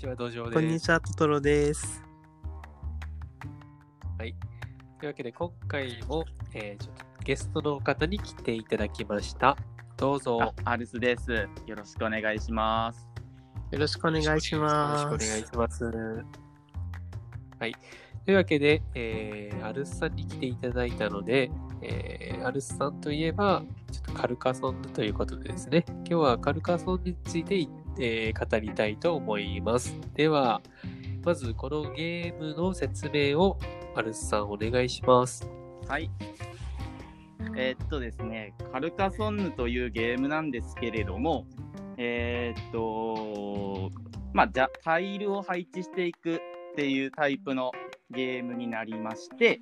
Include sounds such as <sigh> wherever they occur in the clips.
ちは、土壌です。こんにちは、トトロです。はい。というわけで、今回も、えーちょっとゲストの方に来ていただきました。どうぞ。あアルスです。よろしくお願いします。よろしくお願いします。よろしくお願いします。はい。というわけで、えーアルスさんに来ていただいたので、えーアルスさんといえば、ちょっとカルカソンヌということでですね、今日はカルカソンについて、えー語りたいと思います。では、まずこのゲームの説明をアルスさんお願いします。はい。えーっとですね、カルカソンヌというゲームなんですけれども、えーっと、まあ、じゃタイルを配置していくっていうタイプのゲームになりまして、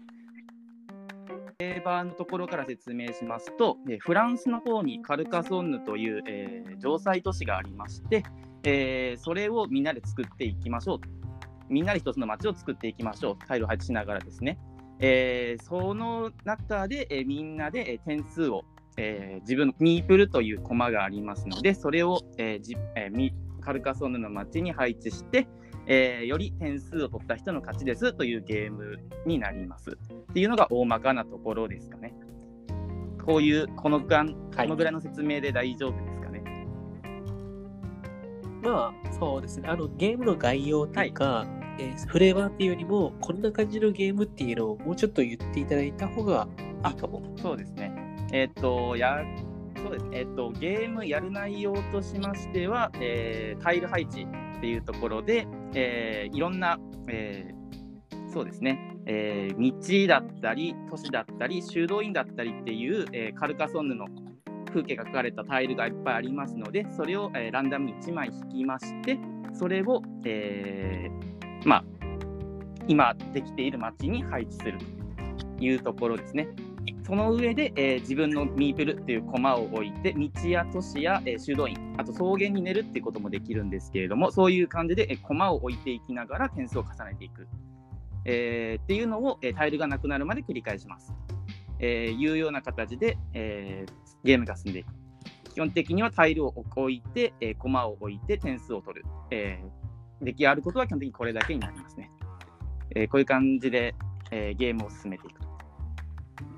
定番のところから説明しますと、えフランスの方にカルカソンヌという、えー城塞都市がありまして、えーそれをみんなで作っていきましょう。みんなで一つの街を作っていきましょう。タイルを配置しながらですね。えーその中で、えみんなで、点数を、えー自分のミープルというコマがありますので、それを、えじえカルカソンヌの街に配置して、えーより点数を取った人の勝ちですというゲームになります。っていうのが大まかなところですかね。こういう、このぐらいこのぐらいの説明で大丈夫ですかね。まあ、そうですね。あの、ゲームの概要というか、えーフレーバーっていうよりも、こんな感じのゲームっていうのをもうちょっと言っていただいた方がいいかも。そうですね。えーっと、や、そうですね。えーっと、ゲームやる内容としましては、えータイル配置っていうところで、えーいろんな、えーそうですね、えー道だったり、都市だったり、修道院だったりっていう、えカルカソンヌの風景が描かれたタイルがいっぱいありますので、それを、えランダムに1枚引きまして、それを、えーまあ、今できている街に配置するというところですね。その上で、えー自分のミープルっていうコマを置いて、道や都市や、えー修道院、あと草原に寝るっていうこともできるんですけれども、そういう感じで、えーコマを置いていきながら点数を重ねていく。えーっていうのを、えータイルがなくなるまで繰り返します。えーいうような形で、えーゲームが進んでいく。基本的にはタイルを置いて、えーコマを置いて点数を取る。えー出来上がることは基本的にこれだけになりますね。えーこういう感じで、えーゲームを進めていく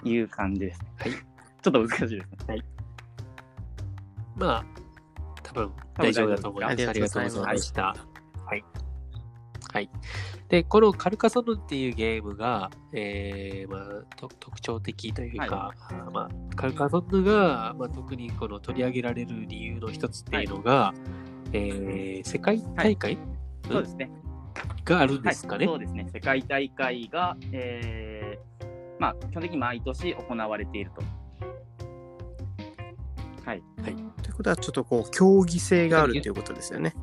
いう感じですね。はい。ちょっと難しいですね。はい。まあ、多分大丈夫だと思います。ありがとうございました。はい。はい。で、このカルカソンヌっていうゲームが、えーまあ、と特徴的というか、まあ、カルカソンヌが、まあ、特にこの取り上げられる理由の一つっていうのが、えー世界大会、そうですね。があるんですかね？はい、そうですね。世界大会が、えーまあ、基本的に毎年行われていると。はい。ということは、ちょっとこう、競技性があるということですよね。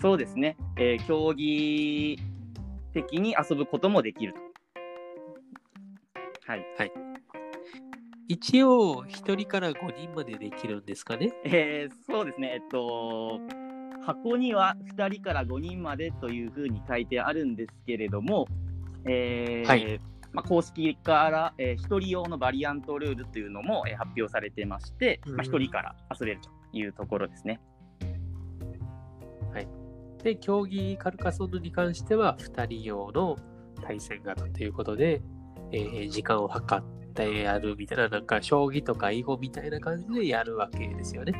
そうですね。えー競技的に遊ぶこともできると。はい。一応、1人から5人までできるんですかね？えーそうですね。えっと、箱には2人から5人までというふうに書いてあるんですけれども、えーはいまあ、公式から、え1人用のバリアントルールというのも、えー発表されてまして、まあ、うん1人から遊べるというところですね。で、競技カルカソンヌに関しては、2人用の対戦型ということで、えー時間を計ってやるみたいな、なんか将棋とか囲碁みたいな感じでやるわけですよね。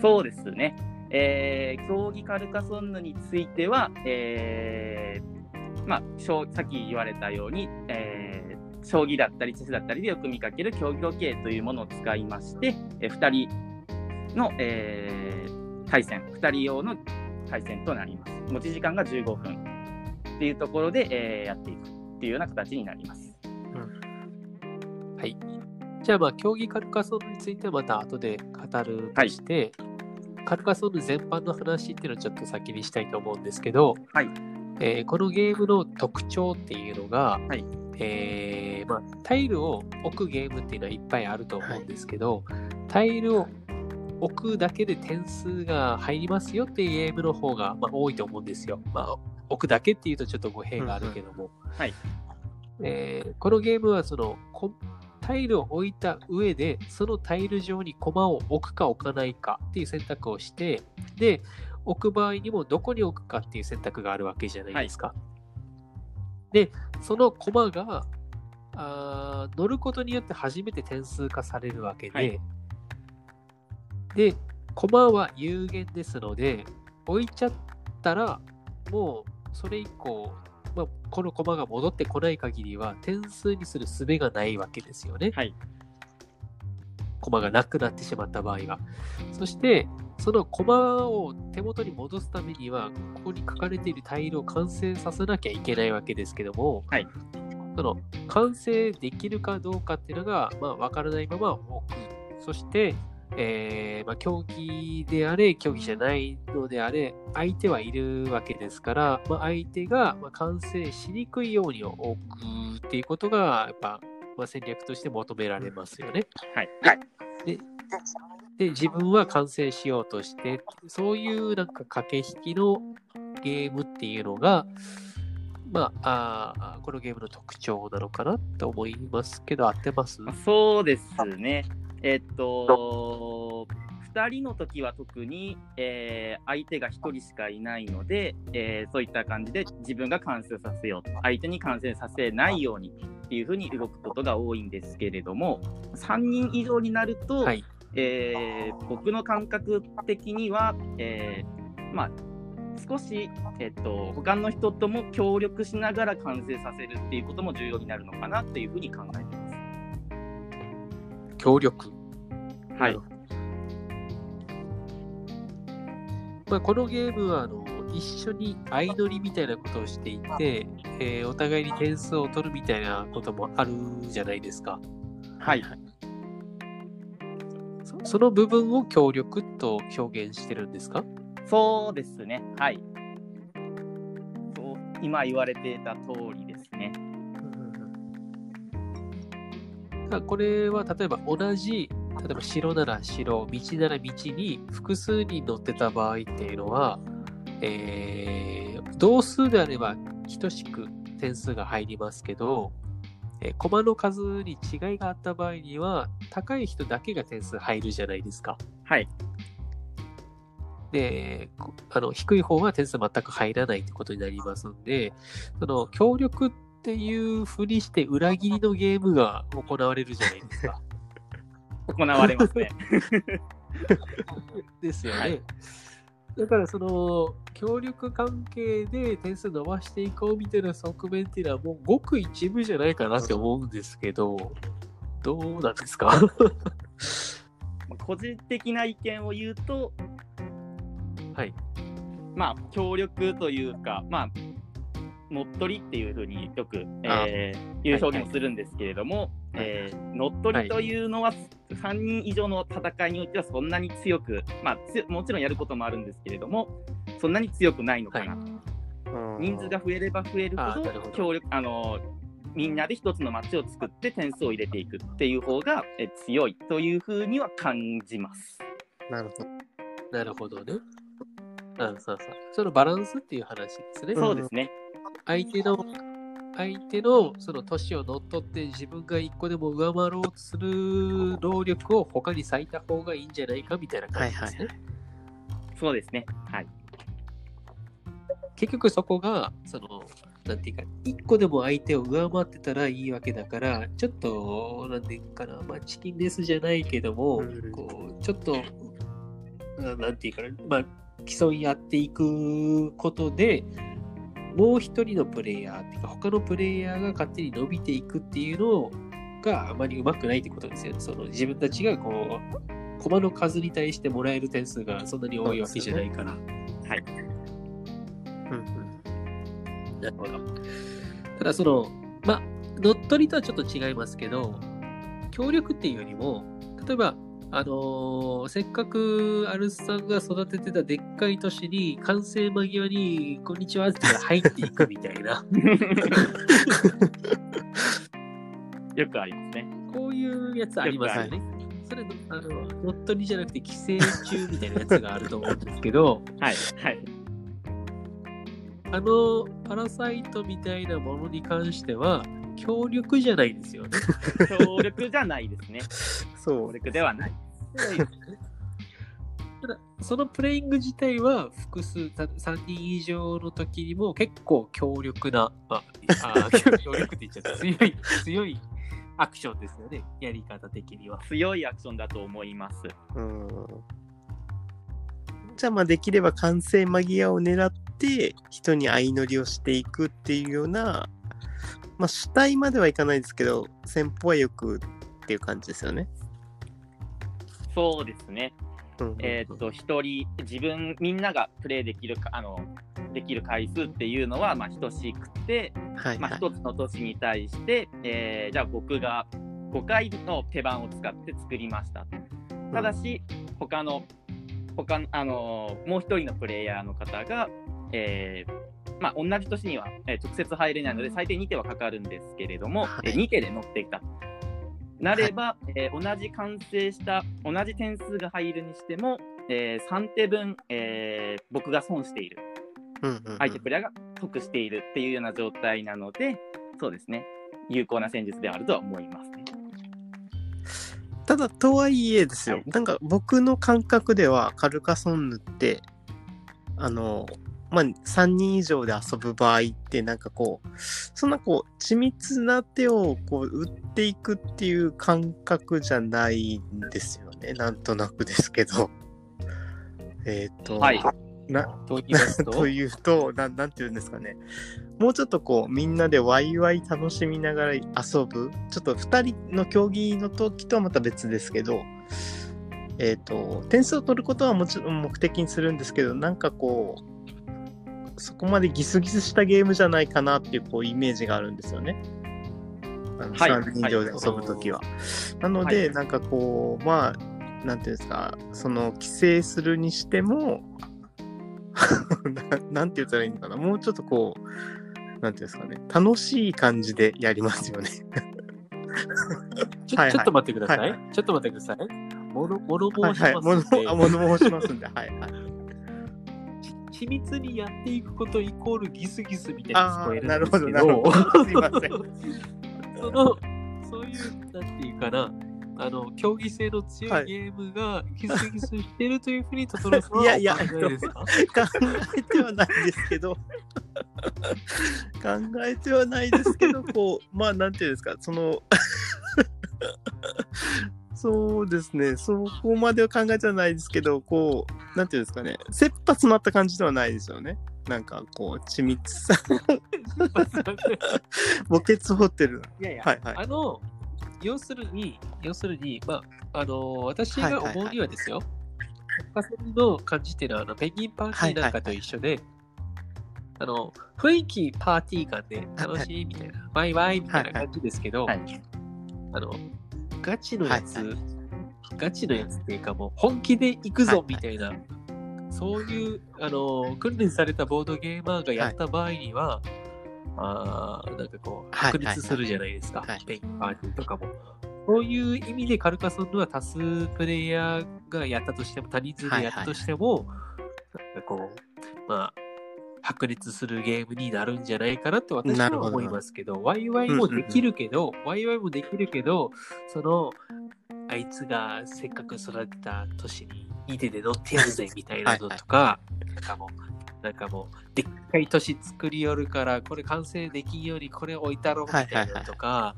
そうですね。えー競技カルカソンヌについては、えーまあ、将さっき言われたように、えー将棋だったりチェスだったりでよく見かける競技時計というものを使いまして、え2人の、えー対戦、2人用の対戦となります。持ち時間が15分っていうところで、えーやっていくっていうような形になります。はい。じゃあ、まあ、競技カルカソンヌについてはまた後で語るとして、カルカソンヌ全般の話っていうのをちょっと先にしたいと思うんですけど、はいえーこのゲームの特徴っていうのが、はいえーまあ、タイルを置くゲームっていうのはいっぱいあると思うんですけど、タイルを置くだけで点数が入りますよっていうゲームの方が、まあ、多いと思うんですよ。まあ、置くだけっていうとちょっと語弊があるけども。はいえーこのゲームはそのこタイルを置いた上で、そのタイル上に駒を置くか置かないかっていう選択をして、で、置く場合にもどこに置くかっていう選択があるわけじゃないですか。で、その駒があー乗ることによって初めて点数化されるわけで、はいで、駒は有限ですので、置いちゃったら、もうそれ以降、まあ、この駒が戻ってこない限りは点数にする術がないわけですよね。はい。駒がなくなってしまった場合は。そして、その駒を手元に戻すためには、ここに書かれているタイルを完成させなきゃいけないわけですけども、はいその完成できるかどうかっていうのが、まあ、分からないまま置く。そして、えーまあ、競技であれ、競技じゃないのであれ、相手はいるわけですから、まあ、相手がまあ完成しにくいように置くっていうことが、やっぱ、まあ、戦略として求められますよね。はい。でで、自分は完成しようとして、そういうなんか駆け引きのゲームっていうのが、まあ、あーこのゲームの特徴なのかなと思いますけど、合ってます？そうですね。えっと、2人の時は特に、えー相手が1人しかいないので、えーそういった感じで自分が完成させようと、相手に完成させないようにっていうふうに動くことが多いんですけれども、3人以上になると、はい。えー僕の感覚的には、えーまあ、少し、えっと、他の人とも協力しながら完成させるっていうことも重要になるのかなっていうふうに考えてます。協力。はい。まあ、このゲームはあの一緒に相乗りみたいなことをしていて、えーお互いに点数を取るみたいなこともあるじゃないですか。はい。そその部分を協力と表現してるんですか？そうですね。はい。そう今言われていた通りですね。これは例えば同じ、例えば城なら城、道なら道に複数人乗ってた場合っていうのは、えー同数であれば等しく点数が入りますけど、えー駒の数に違いがあった場合には、高い人だけが点数入るじゃないですか。はい。で、こあの低い方は点数全く入らないってことになりますんで、その協力っていうふうにして裏切りのゲームが行われるじゃないですか。<laughs> 行われますね。<laughs> ですよね。はいだからその協力関係で点数伸ばしていこうみたいな側面っていうのはもうごく一部じゃないかなって思うんですけど、どうなんですか？<laughs> 個人的な意見を言うと、はい。まあ、協力というか、まあ、乗っ取りっていうふうによく、えーいう表現をするんですけれども、はいえー乗っ取りというのは、3人以上の戦いにおいてはそんなに強く、まあ、つもちろんやることもあるんですけれども、そんなに強くないのかなと。人数が増えれば増えるほどあーなるほど協力あのみんなで一つの街を作って点数を入れていくっていう方がえ強いというふうには感じます。なるほど。なるほどね。うん、そうそう。そのバランスっていう話ですね。そうですね。相手の、相手のその年を乗っ取って自分が一個でも上回ろうとする労力を他に割いた方がいいんじゃないかみたいな感じですね。そうですね。はい。結局そこが、その、なんていうか、一個でも相手を上回ってたらいいわけだから、ちょっと、なんていうかな、まあ、チキンレスじゃないけども、うんこう、ちょっと、ななんていうかな、まあ、競い合っていくことで、もう一人のプレイヤーっていうか、他のプレイヤーが勝手に伸びていくっていうのがあまりうまくないってことですよね。その自分たちがこう、駒の数に対してもらえる点数がそんなに多いわけじゃないから。はい。うんうんなるほど。ただその、まあ、乗っ取りとはちょっと違いますけど、協力っていうよりも、例えば、あのーせっかくアルスさんが育ててたでっかい都市に完成間際に、こんにちはって入っていくみたいな、<laughs> よくありますね。こういうやつありますよね。それのあの、乗っ取りじゃなくて寄生虫みたいなやつがあると思うんですけど、<laughs> はい。はい。あの、パラサイトみたいなものに関しては、協力じゃないですよね。協力じゃないですね。<laughs> そう協力ではない。ただそのプレイング自体は複数、た3人以上の時にも結構強力な、ああ強 <laughs> 力って言っちゃった、強い、強いアクションですよね、やり方的には。強いアクションだと思います。うん。じゃあまあできれば完成間際を狙って人に相乗りをしていくっていうような、まあ主体まではいかないですけど、先方はよくっていう感じですよね。そうですね。うんえーっと、一人、自分、みんながプレイできるか、あの、できる回数っていうのは、まあ、等しくて、まあ、はいはい。一つの都市に対して、えーじゃあ僕が5回の手番を使って作りました。ただし、他の、他の、あのーもう一人のプレイヤーの方が、えーまあ、同じ年には、えー直接入れないので、最低2手はかかるんですけれども、はいえ2手で乗っていった。なれば、えー同じ完成した、同じ点数が入るにしても、え3手分、えー僕が損している。うんうんうん相手プレイヤーが得しているっていうような状態なので、そうですね、有効な戦術であるとは思いますね。ただ、とはいえですよ、はいなんか僕の感覚では、カルカソンヌって、あの、まあ、3人以上で遊ぶ場合って、なんかこう、そんなこう、緻密な手をこう、打っていくっていう感覚じゃないんですよね。なんとなくですけど。<laughs> えっ、と、はいな、と？<laughs> 言いうと、なん、なんていうんですかね。もうちょっとこう、みんなでワイワイ楽しみながら遊ぶ。ちょっと2人の競技の時とはまた別ですけど、えっ、と、点数を取ることはもちろん目的にするんですけど、なんかこう、そこまでギスギスしたゲームじゃないかなっていうこうイメージがあるんですよね。あのはい3人以上で遊ぶときは。なので、はなんかこう、まあ、なんていうんですか、その、規制するにしても、<laughs> ななんて言ったらいいのかな、もうちょっとこう、なんていうんですかね、楽しい感じでやりますよね。ちょはいはいちょっと待ってください。はいはちょっと待ってください。物物はいはい、申しますんで、物あ物申しますんで、はいはい。緻密にやっていくことイコールギスギスみたいに聞こえるんですけなるほどなるほど。すいません。その、そういう、なんていうかな、あの、競技性の強はいいゲームがギスギスしてるというふうに、トトロさんはいやいやお考えですか？考えてはないですけど、考えてはないですけど、こう、まあ、なんていうんですか、その、そうですね、そこまでは考えてはないですけど、こう、なんていうんですかね、切羽詰まった感じではないですよね。なんか、こう、緻密さ、<laughs> 墓穴掘ってる。いやいや、はいはい。あの、要するに、要するに、まあ、あの、私が思うにはですよ、の感じってい。うのは、あの、ペンギンパーティーなんかと一緒で、あの、雰囲気パーティー感で楽しいみたいな、ワイワイみたいな感じですけど、はい。あの、ガチのやつ、はい。はガチのやつっていうかもう本気で行くぞはいはいみたい。な、そういう、あの、訓練されたボードゲーマーがやった場合には、あーなんかこう、はい白熱するじゃないですか、はい。ペンギンパーティーとかも。そういう意味でカルカソンヌは多数プレイヤーがやったとしても、他人数でやったとしても、なんかこう、まあ、白熱するゲームになるんじゃないかなと私は思いますけど、ワイワイもできるけど、ワイワイもできるけど、その、あいつがせっかく育てた年にいい手で乗ってやるぜみたいなのとか、なんかもう、なんかもう、でっかい都市作りよるから、これ完成できんようにこれ置いたろみたいなのとか、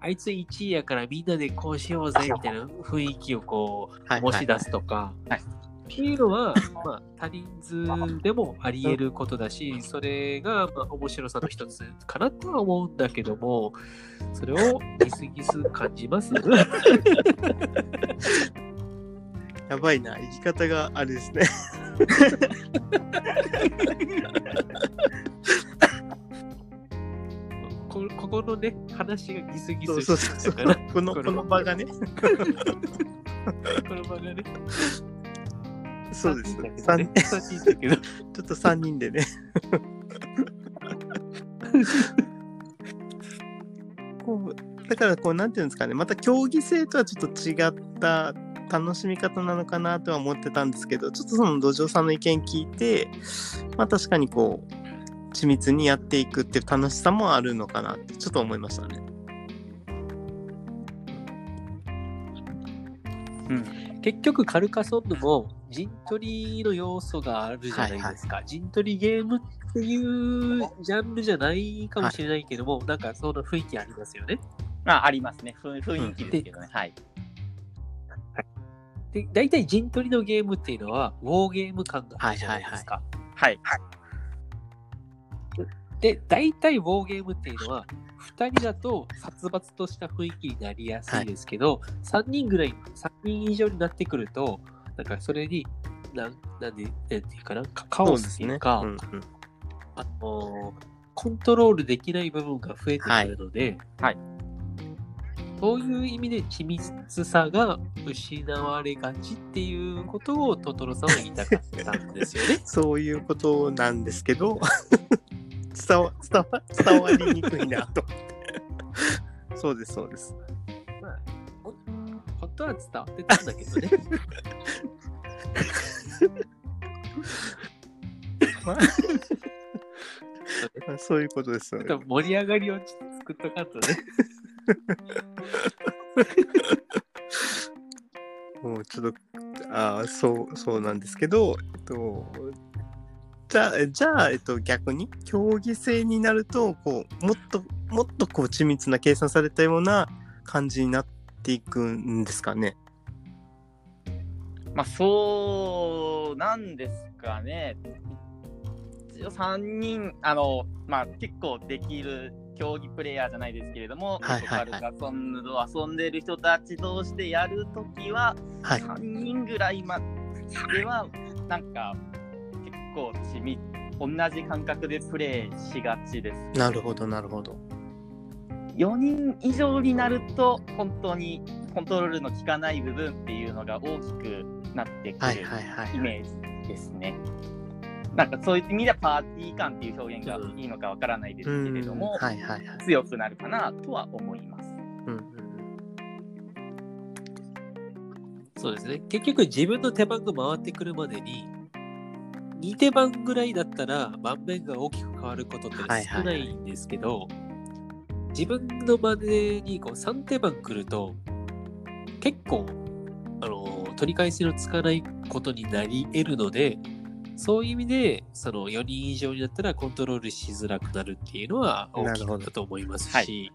あいつ1位やからみんなでこうしようぜみたいな雰囲気をこう、はい。持ち出すとか、はいっていうのは、まあ、他人数でもあり得ることだし、それが、まあ、面白さの一つかなとは思うんだけども、それをギスギス感じます？<laughs> やばいな、生き方があれですね。<laughs> こここのね、話がギスギスしてたから、この、この場がね。<laughs> この場がね。そうです。三人だけど。ちょっと3人でね。<laughs> こうだからこうなんていうんですかねまた競技性とはちょっと違った楽しみ方なのかなとは思ってたんですけどちょっとその土壌さんの意見聞いてまあ確かにこう緻密にやっていくっていう楽しさもあるのかなってちょっと思いましたね。結局カルカソンヌも陣取りの要素があるじゃないですか。陣取りゲームっていうジャンルじゃないかもしれないけども、なんかその雰囲気ありますよね。あありますね。ふ雰囲気ですけどね。はい。で、大体陣取りのゲームっていうのは、ウォーゲーム感があるじゃないですか。はい。で、大体ウォーゲームっていうのは、2人だと殺伐とした雰囲気になりやすいですけど、3人ぐらい、3人以上になってくると、なんかそれに、なんなんで、なんていうかな、カカオスっていうか、うんうんあのーコントロールできない部分が増えてくるので、はいそういう意味で緻密さが失われがちっていうことをトトロさんは言いたかったんですよね。<laughs> そういうことなんですけど、<laughs> 伝わ伝わ伝わりにくいなと思って。そうです、そうです。まあ、ほ本当は伝わってたんだけどね。まあまあそういうことですよねちょっと盛り上がりをちょっと作っとかんとね。<laughs> もうちょっと、ああ、そう、そうなんですけど、えっと、じゃあ、じゃあ、えっと、逆に、競技性になると、こう、もっと、もっとこう、緻密な計算されたような感じになっていくんですかね。まあ、そうなんですかね。一応3人、あの、まあ、結構できる競技プレイヤーじゃないですけれども、はいはいはいカルカソンヌと遊んでる人たち同士でやるときは、はい。3人ぐらいまでは、なんか、結構緻密、同じ感覚でプレイしがちです。なるほど、なるほど。4人以上になると、本当にコントロールの効かない部分っていうのが大きくなってくる。はいはいはい。イメージですね。なんかそういう意味ではパーティー感っていう表現がいいのかわからないですけれども、はいはいはい。強くなるかなとは思います。うんうんそうですね。結局自分の手番が回ってくるまでに、2手番ぐらいだったら盤面が大きく変わることってはいはい少ないんですけど、自分のまでにこう3手番来ると、結構、あの、取り返しのつかないことになり得るので、そういう意味で、その4人以上になったらコントロールしづらくなるっていうのは大きいかと思いますなるし、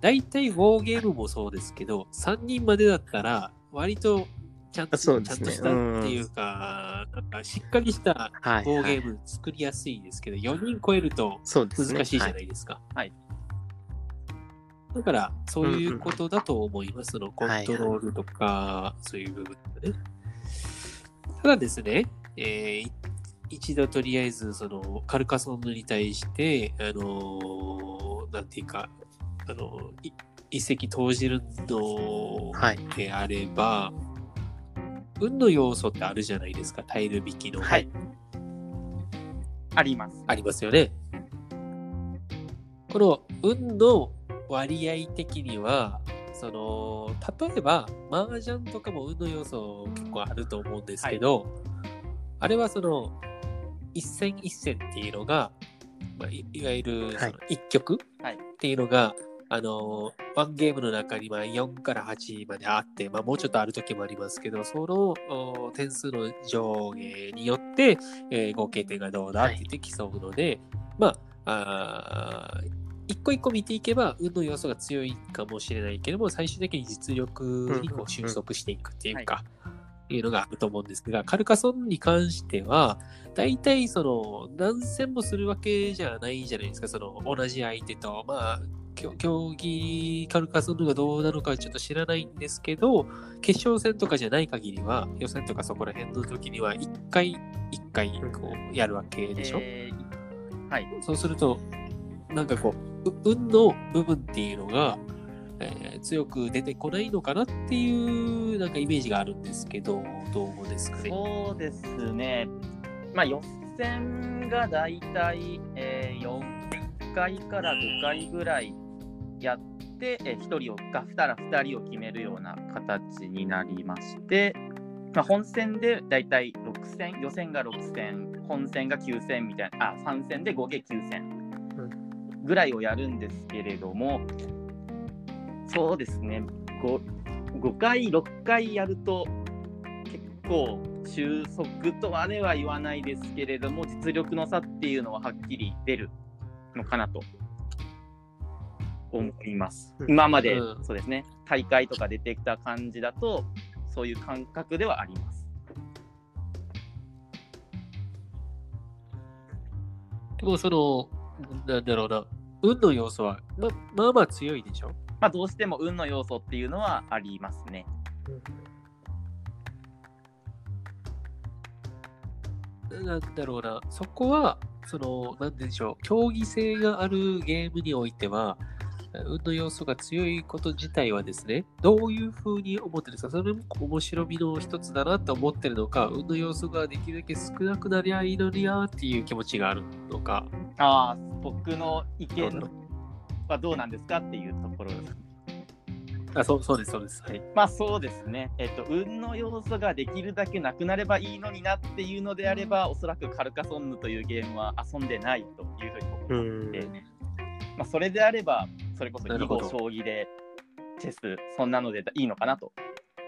大体ウォーゲームもそうですけど、3人までだったら、割とちゃんと,、ちゃんとしたっていうか、なんかしっかりしたはい、ウォーはい。ゲーム作りやすいですけど、4人超えると。難しいじゃはないですか。はいだから、そういうことだと思います。そのコンはいトロールとか、そういう部分でね。ただですね、えーい一度とりあえず、その、カルカソンヌに対して、あのーなんていうか、あのい一石投じるのはい。であれば、運の要素ってあるじゃないですか、タイル引きの。はい。あります。ありますよね。この運の割合的には、その、例えば、麻雀とかも運の要素結構あると思うんですけど、あれはその、一戦一戦っていうのが、まあ、いいわゆる一局はい。っていうのが、あの、ワンゲームの中にまあ4から8まであって、まあ、もうちょっとある時もありますけど、そのお点数の上下によって、えー合計点がどうだって言って競うので、まあ、あー一個一個見ていけば、運の要素が強いかもしれないけども、最終的に実力にこう収束していくっていうか、いうのがあると思うんですが、カルカソンに関しては、大体その何戦もするわけじゃないじゃないですか、その同じ相手と。まあ、競技カルカソンヌがどうなのかちょっと知らないんですけど、決勝戦とかじゃない限りは、予選とかそこら辺の時には、一回一回こうやるわけでしょ。えーはい。そうすると、なんかこう、運の部分っていうのが、えー強く出てこないのかなっていう、なんかイメージがあるんですけど、どうですかね？そうですね。まあ予選がだいたい、えー、4回から5回ぐらいやって、えー、1人をか2ら2人を決めるような形になりまして、まあ、本戦でだいたい6戦、予選が6戦、本戦が9戦みたいな、あ、3戦で合計9戦ぐらいをやるんですけれども、そうですね、こう5回、6回やると結構収束とはでは言わないですけれども、実力の差っていうのははっきり出るのかなと思います。うん。今まで、うん。そうですね、大会とか出てきた感じだと、そういう感覚ではあります。でもその、なんだろうな、運の要素は、ままあまあ強いでしょ？まあ、どうしても運の要素っていうのはありますね。なんだろうな、そこは、その、なんでしょう、競技性があるゲームにおいては、運の要素が強いこと自体はですね、どういうふうに思ってるんですかそれも面白みの一つだなと思ってるのか、運の要素ができるだけ少なくなりゃいいのになっていう気持ちがあるのか。ああ、僕の意見はどうなんですかっていうところです。あ、そうそうです、そうです。はい。まあそうですね、えっと、運の要素ができるだけなくなればいいのになっていうのであれば、おそらくカルカソンヌというゲームは遊んでないというふうに思って、まあ、それであれば、それこそ囲碁、将棋で、チェス、そんなのでいいのかなと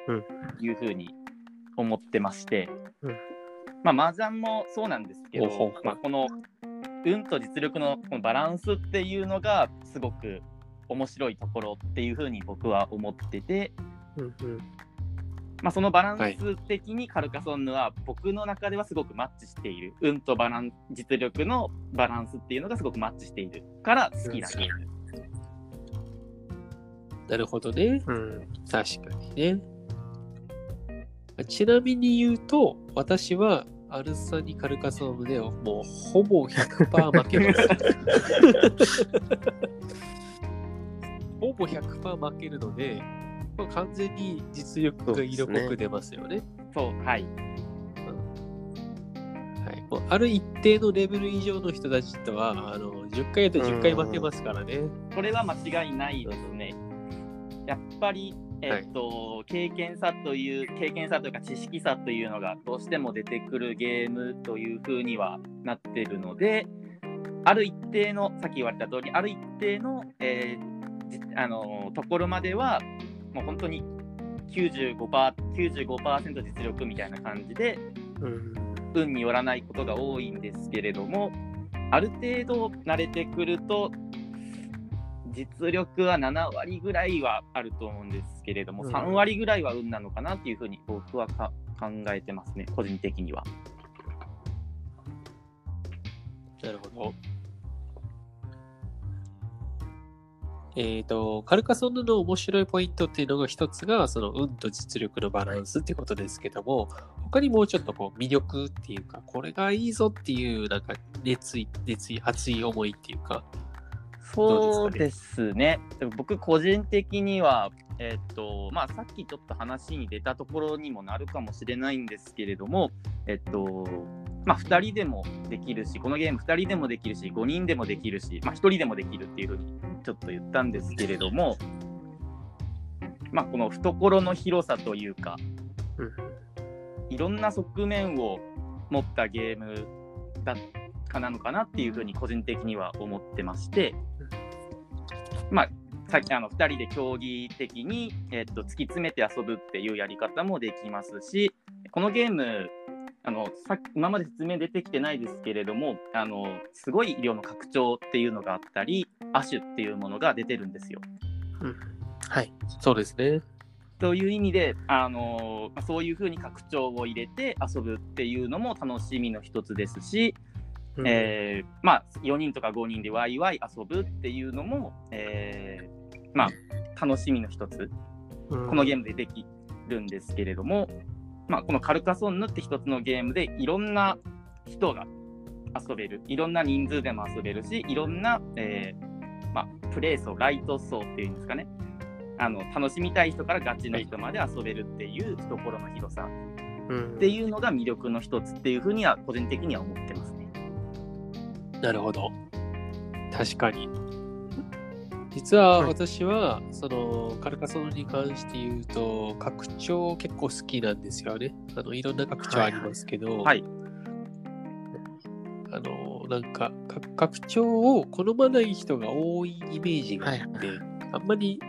うん。いうふうに思ってまして、うん。まあ、麻雀もそうなんですけどまあ、この運と実力のこのバランスっていうのが、すごく面白いところっていうふうに僕は思ってて、うんうん。まあ、そのバランス的にカルカソンヌは僕の中ではすごくマッチしている。運とバラン実力のバランスっていうのがすごくマッチしているから好きなゲーム。なるほどね。うん確かにね。ちなみに言うと、私はアルサニカルカソームでもうほぼ100%負けます。<laughs> ほぼ100%負けるので、まあ、完全に実力が色濃く出ますよね。そう、はい。はい、もうある一定のレベル以上の人たちとは、あの10回やったら10回負けますからね。これは間違いないですね。やっぱり、えっと、経験差という、経験差というか知識差というのがどうしても出てくるゲームというふうにはなってるので、ある一定の、さっき言われた通り、ある一定の、えーじあのところまでは、もう本当に95%、95%実力みたいな感じで、うん。運によらないことが多いんですけれども、ある程度慣れてくると、実力は7割ぐらいはあると思うんですけれども、うん3割ぐらいは運なのかなっていうふうに僕はか考えてますね、個人的には。なるほど。えっ、と、カルカソンヌの面白いポイントっていうのが一つが、その運と実力のバランスっていうことですけども、他にもうちょっとこう魅力っていうか、これがいいぞっていう、なんか熱意、熱意、熱い思いっていうか、そうですね。僕個人的には、えっと、まあさっきちょっと話に出たところにもなるかもしれないんですけれども、えっと、まあ2人でもできるし、このゲーム2人でもできるし、5人でもできるし、まあ1人でもできるっていうふうにちょっと言ったんですけれども、まあこの懐の広さというか、いろんな側面を持ったゲームだかなのかなっていうふうに個人的には思ってまして、まあ、さっきあの2人で競技的に、えっと突き詰めて遊ぶっていうやり方もできますし、このゲーム、あのさっき今まで説明出てきてないですけれども、あのすごい量の拡張っていうのがあったり、亜種っていうものが出てるんですよ。はい。そうですね。という意味で、あのまあそういうふうに拡張を入れて遊ぶっていうのも楽しみの一つですし、うん。えーまあ、4人とか5人でワイワイ遊ぶっていうのも、えーまあ、楽しみの一つ、うん。このゲームでできるんですけれども、まあ、このカルカソンヌって一つのゲームでいろんな人が遊べる、いろんな人数でも遊べるし、いろんな、えーまあ、プレイ層、ライト層っていうんですかね、あの楽しみたい人からガチの人まで遊べるっていう懐の広さ。うん。っていうのが魅力の一つっていうふうには個人的には思ってます。ね。なるほど。確かに。実ははい私は、そのカルカソンヌに関して言うと、拡張結構好きなんですよね。あのいろんな拡張ありますけど、はい。あのなんかか拡張を好まない人が多いイメージがあって、あんまり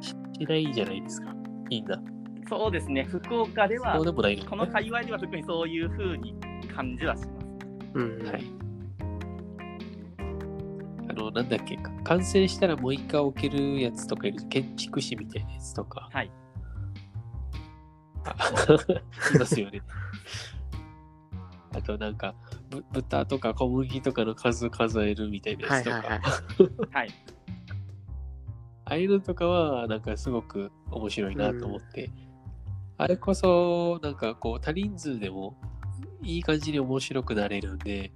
しないじゃないですか。いいんだ。そうですね、福岡ではそう、でもないのこの界隈では特にそういう風に感じはします。うん。はい。あの、なんだっけ、完成したらもう一回置けるやつとかいる建築士みたいなやつとか。はい。あいますよね。あとなんか、ぶ豚とか小麦とかの数数えるみたいなやつとか。はいはいはい。はい。<laughs> ああいうのとかは、なんかすごく面白いなと思って、あれこそ、なんかこう、多人数でもいい感じに面白くなれるんで、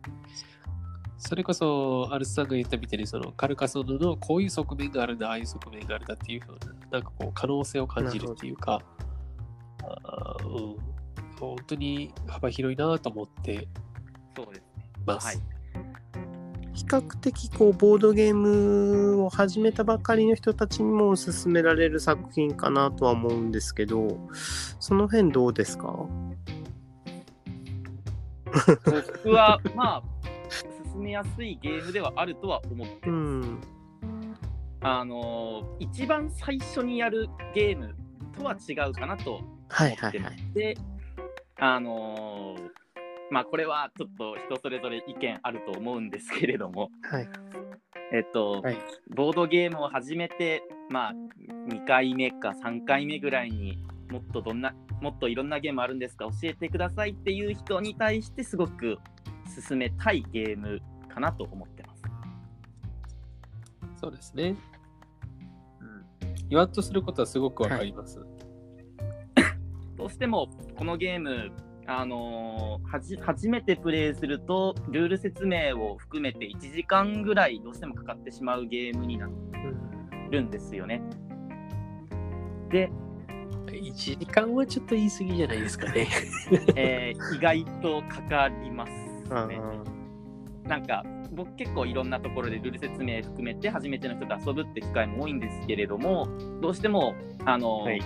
それこそ、アルスさんが言ったみたいに、そのカルカソンヌのこういう側面があるんだ、ああいう側面があるんだっていうふうな、なんかこう、可能性を感じるっていうか、あーうん、本当に幅広いなと思ってそうですね。ます。はい。比較的こうボードゲームを始めたばかりの人たちにも勧められる作品かなとは思うんですけどその辺どうですか？<laughs> 僕は、まあ、進めやすいゲームではあるとは思ってうます。ん。あのー一番最初にやるゲームとは違うかなとはい思ってまはいはいして、あのーまあこれはちょっと人それぞれ意見あると思うんですけれども、はい。えっと、はい。ボードゲームを始めて、まあ2回目か3回目ぐらいにもっとどんな、もっといろんなゲームあるんですか教えてくださいっていう人に対してすごく進めたいゲームかなと思ってます。そうですね。うん。言わんとすることはすごくわかります。どうしてもこのゲーム、あのーはじ初めてプレイするとルール説明を含めて1時間ぐらいどうしてもかかってしまうゲームになるんですよね。で、1時間はちょっと言い過ぎじゃないですかね。<laughs> えー意外とかかりますあね。なんか僕結構いろんなところでルール説明含めて初めての人と遊ぶって機会も多いんですけれどもどうしてもあの、はい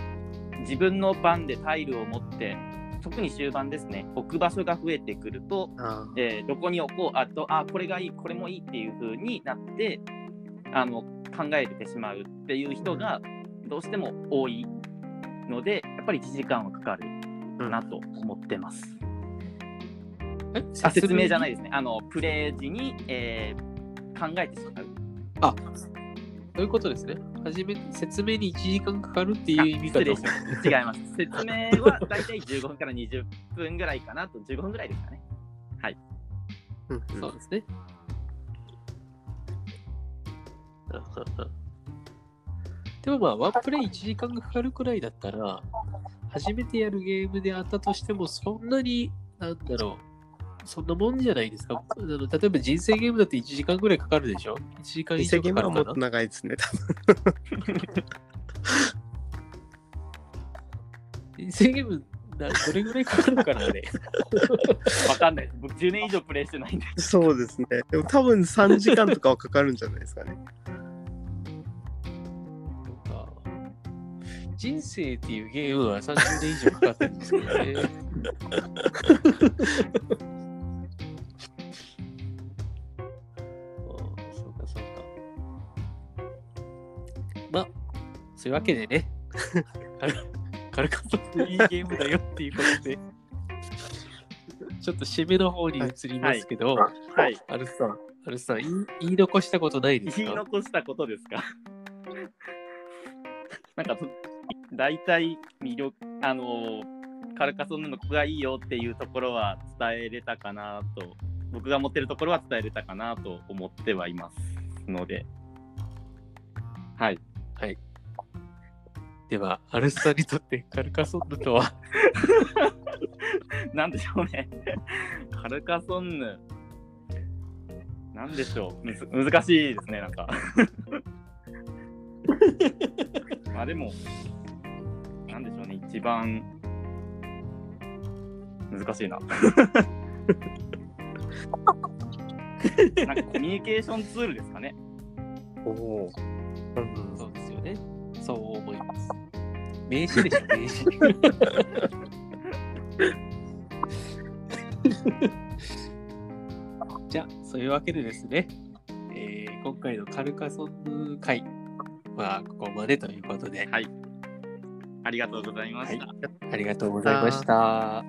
自分の番でタイルを持って特に終盤ですね置く場所が増えてくると、あえーどこに置こうあとあこれがいいこれもいいっていう風になってあの考えてしまうっていう人がどうしても多いのでやっぱり1時間はかかるかなと思ってます。えあ説明じゃないい。ですね。あのプレイ時に、えー考えてしまう。あそういうことですね。はじめ、説明に1時間かかるっていう意味かと失礼しました。違います。説明はだいたい15分から20分ぐらいかなと、15分ぐらいですかね。うんうんそうですね。でもまあ、ワンプレイ1時間がかかるくらいだったら、初めてやるゲームであったとしても、そんなに、なんだろう、そんなもんじゃないですか。あの例えば人生ゲームだって1時間ぐらいかかるでしょ ?1 時間以実上かかるかな？際ゲームはもっと長いですね、多分。人生ゲームな、どれぐらいかかるかなあれ？<laughs> わかんないです。僕10年以上プレイしてないんで。そうですね。でも多分3時間とかはかかるんじゃないですかね。人生っていうゲームは30年以上かかってるんですけどね。<laughs> そういうわけでね、カルカソンいいゲームだよっていうことで、ちょっと締めの方に移りますけど、はい。アルスさん、アルスさん言い、言い残したことないです言いか残したことですか？<laughs> なんかと、大体魅力、あのカルカソンヌのここがいいよっていうところは伝えれたかなと、僕が持ってるところは伝えれたかなと思ってはいますので、はい。はい。では、アルスさんにとってカルカソンヌとは <laughs> なんでしょうね。カルカソンヌ。なんでしょう。むず難しいですね、なんか。まあでも、なんでしょうね、一番難しいな。なんかコミュニケーションツールですかね。おお。うんそう思います。名詞でしょ、名詞。じゃあ、そういうわけでですね、えー今回のカルカソンヌ会はここまでということで、はい。ありがとうございました。ありがとうございました。